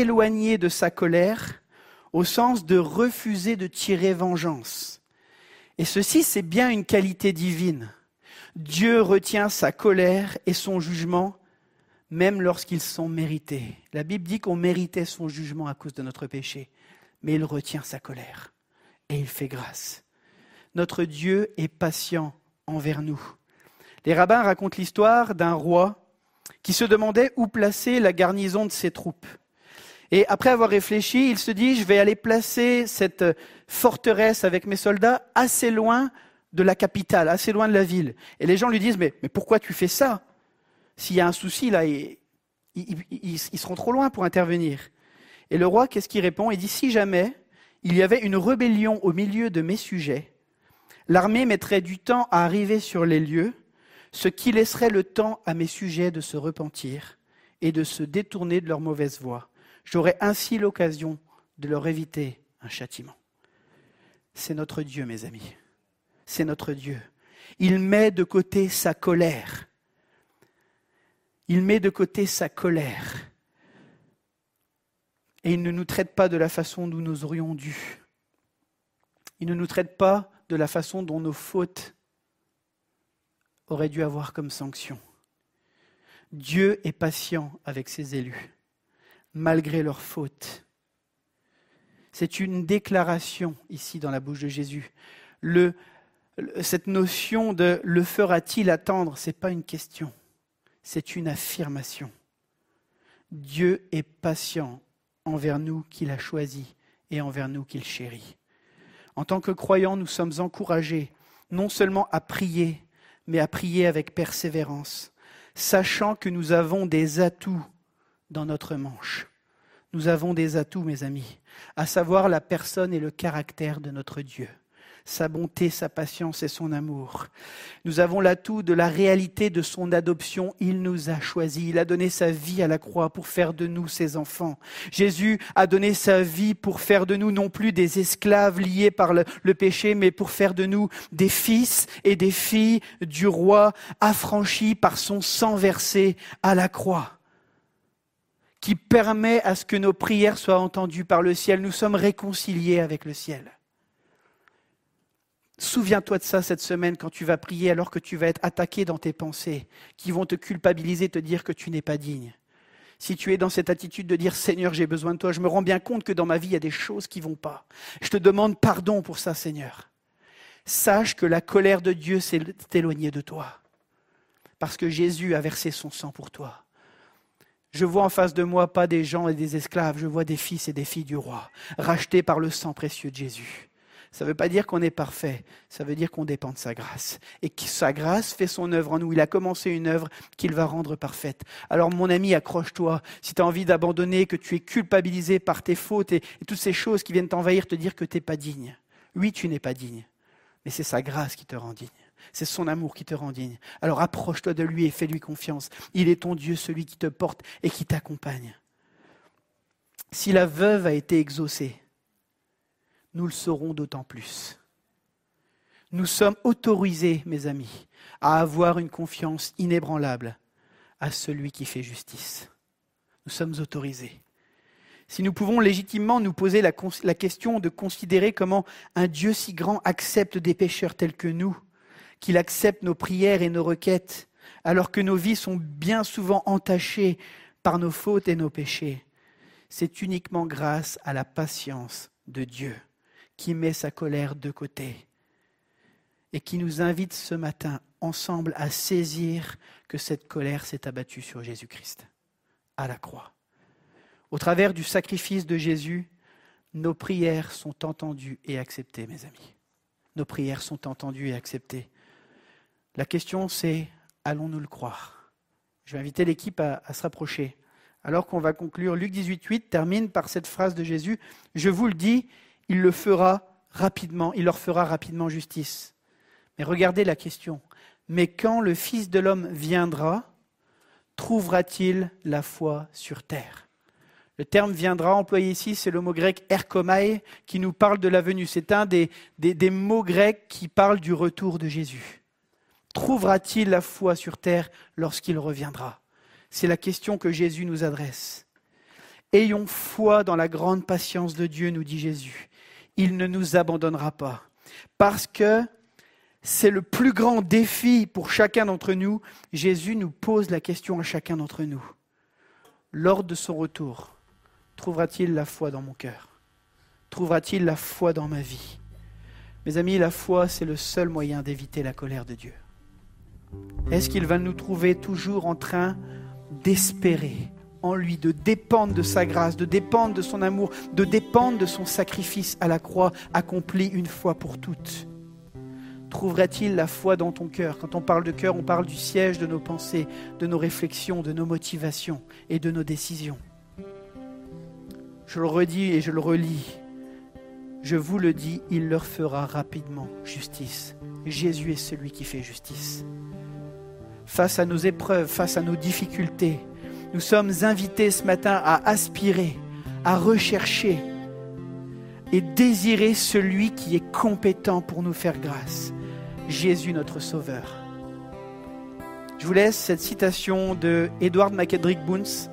éloigner de sa colère, au sens de refuser de tirer vengeance. Et ceci, c'est bien une qualité divine. Dieu retient sa colère et son jugement même lorsqu'ils sont mérités. La Bible dit qu'on méritait son jugement à cause de notre péché, mais il retient sa colère et il fait grâce. Notre Dieu est patient envers nous. Les rabbins racontent l'histoire d'un roi qui se demandait où placer la garnison de ses troupes. Et après avoir réfléchi, il se dit, je vais aller placer cette forteresse avec mes soldats assez loin de la capitale, assez loin de la ville. Et les gens lui disent, mais, pourquoi tu fais ça? S'il y a un souci, là, ils, seront trop loin pour intervenir. Et le roi, qu'est-ce qu'il répond? Il dit, si jamais il y avait une rébellion au milieu de mes sujets, l'armée mettrait du temps à arriver sur les lieux, ce qui laisserait le temps à mes sujets de se repentir et de se détourner de leur mauvaise voie. J'aurais ainsi l'occasion de leur éviter un châtiment. C'est notre Dieu, mes amis c'est notre Dieu. Il met de côté sa colère. Il met de côté sa colère. Et il ne nous traite pas de la façon dont nous aurions dû. Il ne nous traite pas de la façon dont nos fautes auraient dû avoir comme sanction. Dieu est patient avec ses élus, malgré leurs fautes. C'est une déclaration ici dans la bouche de Jésus. Le, cette notion de le fera-t-il attendre, ce n'est pas une question, c'est une affirmation. Dieu est patient envers nous qu'il a choisis et envers nous qu'il chérit. En tant que croyants, nous sommes encouragés non seulement à prier, mais à prier avec persévérance, sachant que nous avons des atouts dans notre manche. Nous avons des atouts, mes amis, à savoir la personne et le caractère de notre Dieu sa bonté, sa patience et son amour. Nous avons l'atout de la réalité de son adoption. Il nous a choisis. Il a donné sa vie à la croix pour faire de nous ses enfants. Jésus a donné sa vie pour faire de nous non plus des esclaves liés par le, péché, mais pour faire de nous des fils et des filles du roi affranchis par son sang versé à la croix qui permet à ce que nos prières soient entendues par le ciel. Nous sommes réconciliés avec le ciel. Souviens-toi de ça cette semaine quand tu vas prier alors que tu vas être attaqué dans tes pensées, qui vont te culpabiliser, te dire que tu n'es pas digne. Si tu es dans cette attitude de dire Seigneur, j'ai besoin de toi, je me rends bien compte que dans ma vie, il y a des choses qui vont pas. Je te demande pardon pour ça, Seigneur. Sache que la colère de Dieu s'est éloignée de toi. Parce que Jésus a versé son sang pour toi. Je vois en face de moi pas des gens et des esclaves, je vois des fils et des filles du roi, rachetés par le sang précieux de Jésus. Ça ne veut pas dire qu'on est parfait, ça veut dire qu'on dépend de sa grâce. Et que sa grâce fait son œuvre en nous. Il a commencé une œuvre qu'il va rendre parfaite. Alors mon ami, accroche-toi. Si tu as envie d'abandonner, que tu es culpabilisé par tes fautes et, toutes ces choses qui viennent t'envahir, te dire que tu n'es pas digne. Oui, tu n'es pas digne, mais c'est sa grâce qui te rend digne. C'est son amour qui te rend digne. Alors approche-toi de lui et fais-lui confiance. Il est ton Dieu, celui qui te porte et qui t'accompagne. Si la veuve a été exaucée, nous le saurons d'autant plus. Nous sommes autorisés, mes amis, à avoir une confiance inébranlable à celui qui fait justice. Nous sommes autorisés. Si nous pouvons légitimement nous poser la, question de considérer comment un Dieu si grand accepte des pécheurs tels que nous, qu'il accepte nos prières et nos requêtes, alors que nos vies sont bien souvent entachées par nos fautes et nos péchés, c'est uniquement grâce à la patience de Dieu qui met sa colère de côté et qui nous invite ce matin ensemble à saisir que cette colère s'est abattue sur Jésus-Christ à la croix. Au travers du sacrifice de Jésus, nos prières sont entendues et acceptées, mes amis. Nos prières sont entendues et acceptées. La question c'est, allons-nous le croire? Je vais inviter l'équipe à, se rapprocher. Alors qu'on va conclure, Luc 18.8 termine par cette phrase de Jésus, Je vous le dis, il le fera rapidement, il leur fera rapidement justice. Mais regardez la question. Mais quand le Fils de l'homme viendra, trouvera-t-il la foi sur terre? Le terme viendra employé ici, c'est le mot grec erkomai qui nous parle de la venue. C'est un des, des mots grecs qui parle du retour de Jésus. Trouvera-t-il la foi sur terre lorsqu'il reviendra? C'est la question que Jésus nous adresse. Ayons foi dans la grande patience de Dieu, nous dit Jésus. Il ne nous abandonnera pas. Parce que c'est le plus grand défi pour chacun d'entre nous. Jésus nous pose la question à chacun d'entre nous. Lors de son retour, trouvera-t-il la foi dans mon cœur? Trouvera-t-il la foi dans ma vie? Mes amis, la foi, c'est le seul moyen d'éviter la colère de Dieu. Est-ce qu'il va nous trouver toujours en train d'espérer en lui, de dépendre de sa grâce, de dépendre de son amour, de dépendre de son sacrifice à la croix accompli une fois pour toutes? Trouverait-il la foi dans ton cœur? Quand on parle de cœur, on parle du siège de nos pensées, de nos réflexions, de nos motivations et de nos décisions. Je le redis et je le relis. Je vous le dis, il leur fera rapidement justice. Jésus est celui qui fait justice. Face à nos épreuves, face à nos difficultés, nous sommes invités ce matin à aspirer, à rechercher et désirer celui qui est compétent pour nous faire grâce. Jésus notre Sauveur. Je vous laisse cette citation de Edward McEdrick Boons,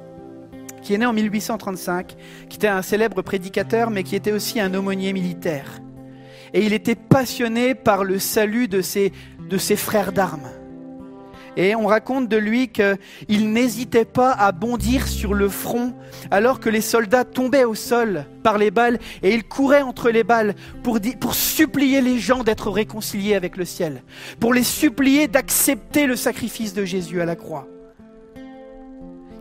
qui est né en 1835, qui était un célèbre prédicateur, mais qui était aussi un aumônier militaire. Et il était passionné par le salut de ses, de ses frères d'armes. Et on raconte de lui qu'il n'hésitait pas à bondir sur le front alors que les soldats tombaient au sol par les balles et il courait entre les balles pour, pour supplier les gens d'être réconciliés avec le ciel, pour les supplier d'accepter le sacrifice de Jésus à la croix.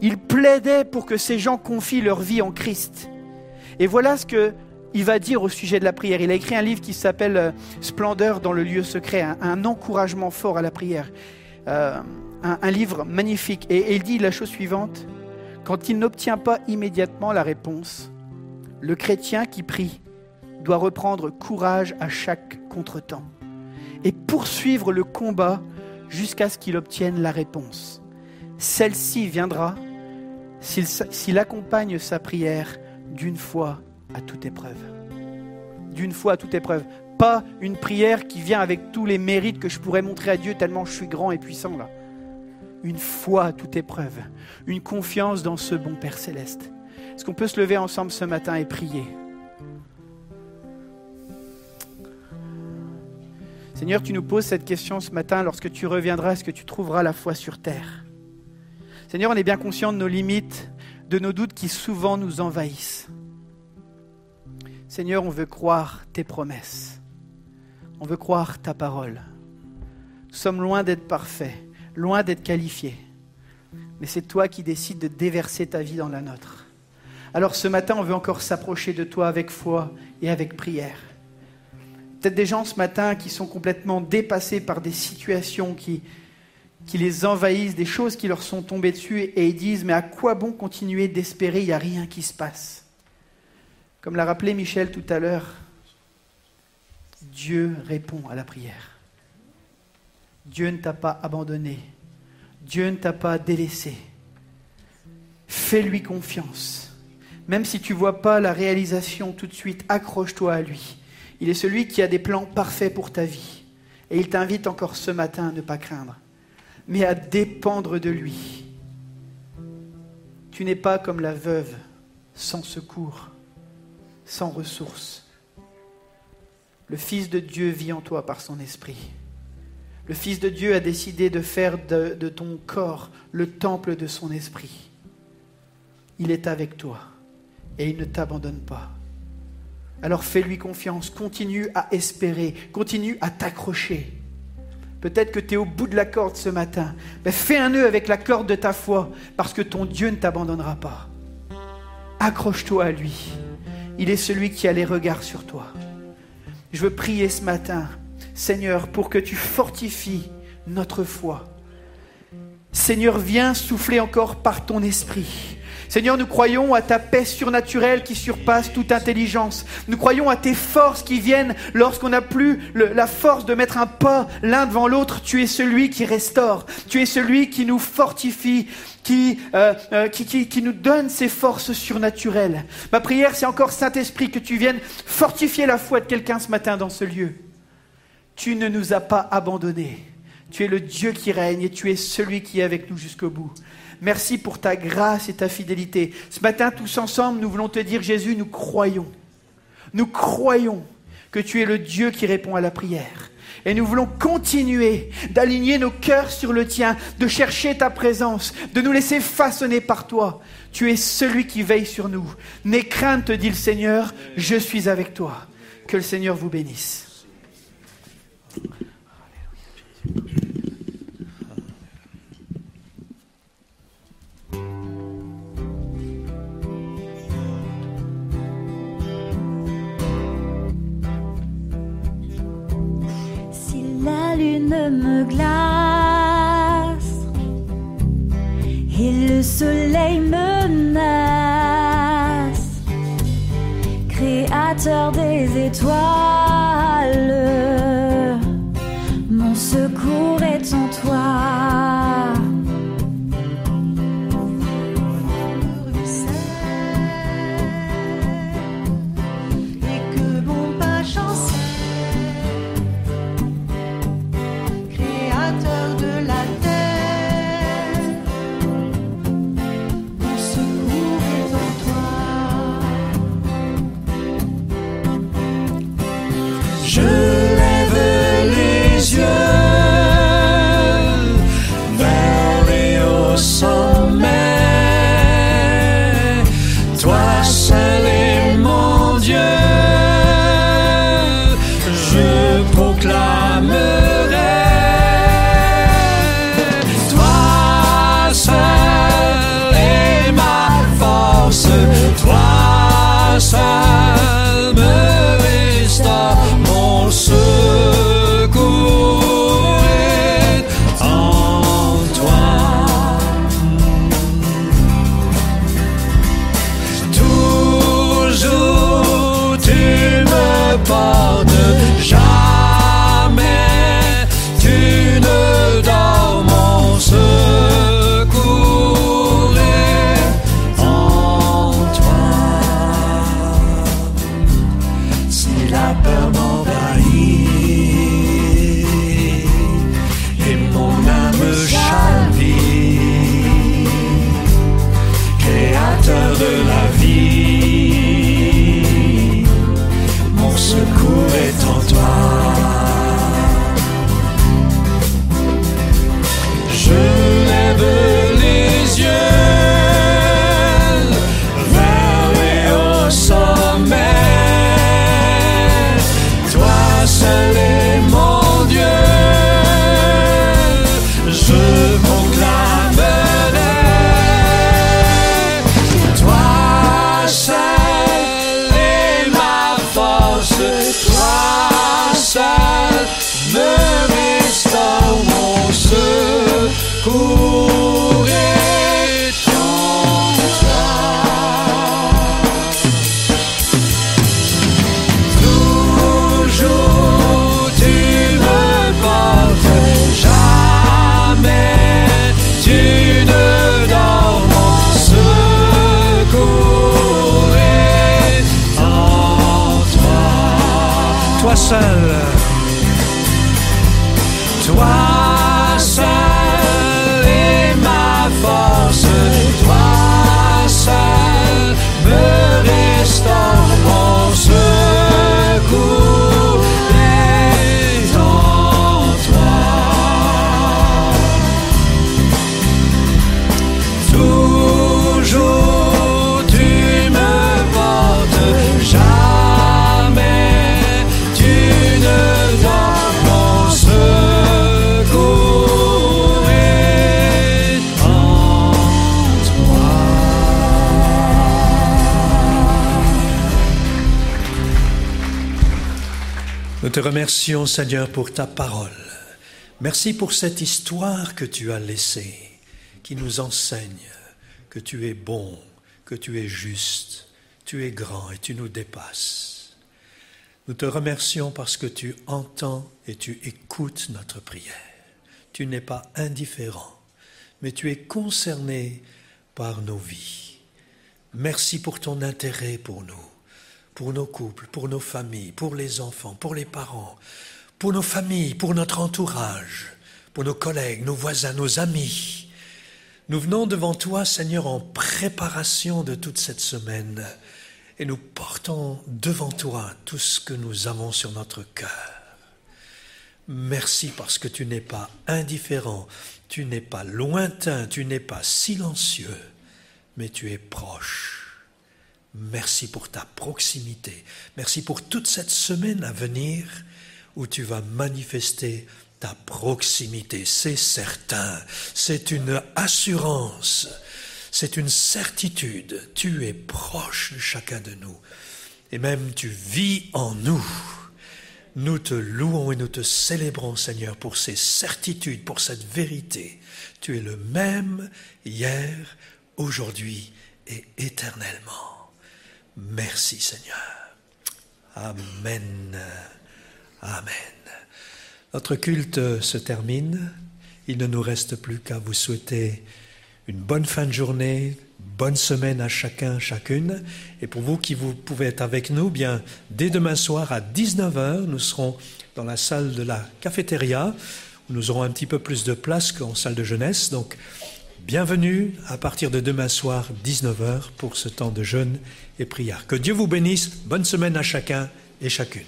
Il plaidait pour que ces gens confient leur vie en Christ. Et voilà ce que il va dire au sujet de la prière. Il a écrit un livre qui s'appelle euh, Splendeur dans le lieu secret, un encouragement fort à la prière. Euh, un, livre magnifique. Et, il dit la chose suivante, quand il n'obtient pas immédiatement la réponse, le chrétien qui prie doit reprendre courage à chaque contretemps et poursuivre le combat jusqu'à ce qu'il obtienne la réponse. Celle-ci viendra s'il accompagne sa prière d'une foi à toute épreuve. D'une foi à toute épreuve pas une prière qui vient avec tous les mérites que je pourrais montrer à Dieu tellement je suis grand et puissant là. Une foi à toute épreuve, une confiance dans ce bon Père céleste. Est-ce qu'on peut se lever ensemble ce matin et prier? Seigneur, tu nous poses cette question ce matin, lorsque tu reviendras, est-ce que tu trouveras la foi sur terre? Seigneur, on est bien conscient de nos limites, de nos doutes qui souvent nous envahissent. Seigneur, on veut croire tes promesses. On veut croire ta parole. Nous sommes loin d'être parfaits, loin d'être qualifiés. Mais c'est toi qui décides de déverser ta vie dans la nôtre. Alors ce matin, on veut encore s'approcher de toi avec foi et avec prière. Peut-être des gens ce matin qui sont complètement dépassés par des situations qui, les envahissent, des choses qui leur sont tombées dessus et ils disent mais à quoi bon continuer d'espérer, il n'y a rien qui se passe. Comme l'a rappelé Michel tout à l'heure, Dieu répond à la prière. Dieu ne t'a pas abandonné. Dieu ne t'a pas délaissé. Fais-lui confiance. Même si tu ne vois pas la réalisation tout de suite, accroche-toi à lui. Il est celui qui a des plans parfaits pour ta vie. Et il t'invite encore ce matin à ne pas craindre, mais à dépendre de lui. Tu n'es pas comme la veuve, sans secours, sans ressources. Le Fils de Dieu vit en toi par son esprit. Le Fils de Dieu a décidé de faire de, ton corps le temple de son esprit. Il est avec toi. et il ne t'abandonne pas. Alors fais-lui confiance, continue à espérer, continue à t'accrocher. Peut-être que tu es au bout de la corde ce matin. Mais fais un nœud avec la corde de ta foi, parce que ton Dieu ne t'abandonnera pas. Accroche-toi à lui. Il est celui qui a les regards sur toi. Je veux prier ce matin, Seigneur, pour que tu fortifies notre foi. Seigneur, viens souffler encore par ton esprit. Seigneur, nous croyons à ta paix surnaturelle qui surpasse toute intelligence. Nous croyons à tes forces qui viennent lorsqu'on n'a plus la force de mettre un pas l'un devant l'autre. Tu es celui qui restaure. Tu es celui qui nous fortifie, qui, euh, euh, qui, qui, qui nous donne ces forces surnaturelles. Ma prière, c'est encore Saint-Esprit que tu viennes fortifier la foi de quelqu'un ce matin dans ce lieu. Tu ne nous as pas abandonnés. Tu es le Dieu qui règne et tu es celui qui est avec nous jusqu'au bout. Merci pour ta grâce et ta fidélité. Ce matin, tous ensemble, nous voulons te dire, Jésus, nous croyons. Nous croyons que tu es le Dieu qui répond à la prière. Et nous voulons continuer d'aligner nos cœurs sur le tien, de chercher ta présence, de nous laisser façonner par toi. Tu es celui qui veille sur nous. N'aie crainte, te dit le Seigneur, je suis avec toi. Que le Seigneur vous bénisse. Me glace et le soleil menace, créateur des étoiles, mon secours est en toi. Seul, toi seul Nous te remercions, Seigneur, pour ta parole. Merci pour cette histoire que tu as laissée, qui nous enseigne que tu es bon, que tu es juste, tu es grand et tu nous dépasses. Nous te remercions parce que tu entends et tu écoutes notre prière. Tu n'es pas indifférent, mais tu es concerné par nos vies. Merci pour ton intérêt pour nous, pour nos couples, pour nos familles, pour les enfants, pour les parents, pour nos familles, pour notre entourage, pour nos collègues, nos voisins, nos amis. Nous venons devant toi, Seigneur, en préparation de toute cette semaine et nous portons devant toi tout ce que nous avons sur notre cœur. Merci parce que tu n'es pas indifférent, tu n'es pas lointain, tu n'es pas silencieux, mais tu es proche. Merci pour ta proximité. Merci pour toute cette semaine à venir où tu vas manifester ta proximité. C'est certain, c'est une assurance c'est une certitude. Tu es proche de chacun de nous. Et même tu vis en nous. Nous te louons et nous te célébrons, Seigneur, pour ces certitudes, pour cette vérité. Tu es le même hier, aujourd'hui et éternellement. Merci, Seigneur. Amen. Amen. Notre culte se termine. Il ne nous reste plus qu'à vous souhaiter une bonne fin de journée, bonne semaine à chacun, chacune. Et pour vous qui vous pouvez être avec nous, bien, dès demain soir à 19h, nous serons dans la salle de la cafétéria, où nous aurons un petit peu plus de place qu'en salle de jeunesse. Donc, bienvenue à partir de demain soir, 19h, pour ce temps de jeûne et prière. Que Dieu vous bénisse. Bonne semaine à chacun et chacune.